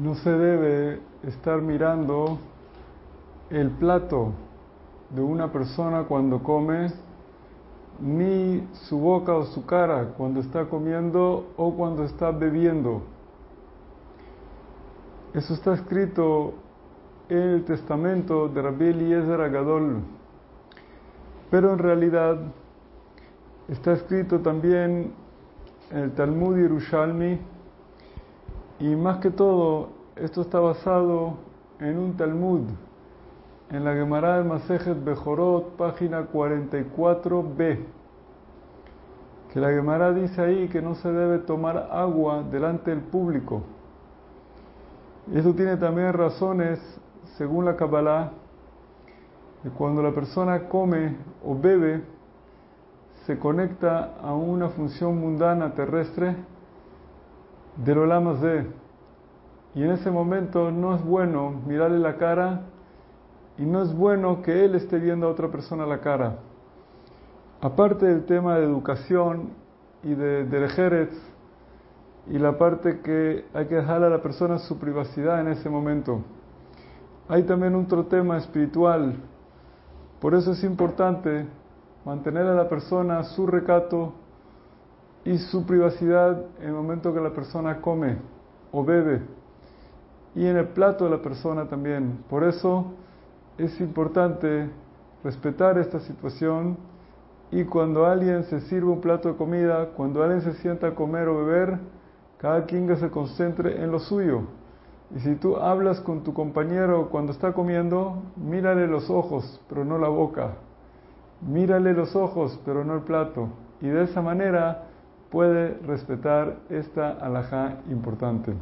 no se debe estar mirando el plato de una persona cuando come, ni su boca o su cara cuando está comiendo o cuando está bebiendo. Eso está escrito en el testamento de Rabbi Eliezer Agadol. Pero en realidad está escrito también en el Talmud Yerushalmi y más que todo esto está basado en un Talmud en la Gemara de Masejet Bejorot, página 44b, que la Gemara dice ahí que no se debe tomar agua delante del público. Y eso tiene también razones, según la Kabbalah, que cuando la persona come o bebe, se conecta a una función mundana terrestre del Olama de Y en ese momento no es bueno mirarle la cara y no es bueno que él esté viendo a otra persona la cara. Aparte del tema de educación y de Derejeretz, y la parte que hay que dejar a la persona su privacidad en ese momento. Hay también otro tema espiritual, por eso es importante mantener a la persona su recato y su privacidad en el momento que la persona come o bebe y en el plato de la persona también. Por eso es importante respetar esta situación y cuando alguien se sirve un plato de comida, cuando alguien se sienta a comer o beber, cada quien se concentre en lo suyo. Y si tú hablas con tu compañero cuando está comiendo, mírale los ojos, pero no la boca. Mírale los ojos, pero no el plato. Y de esa manera puede respetar esta alajá importante.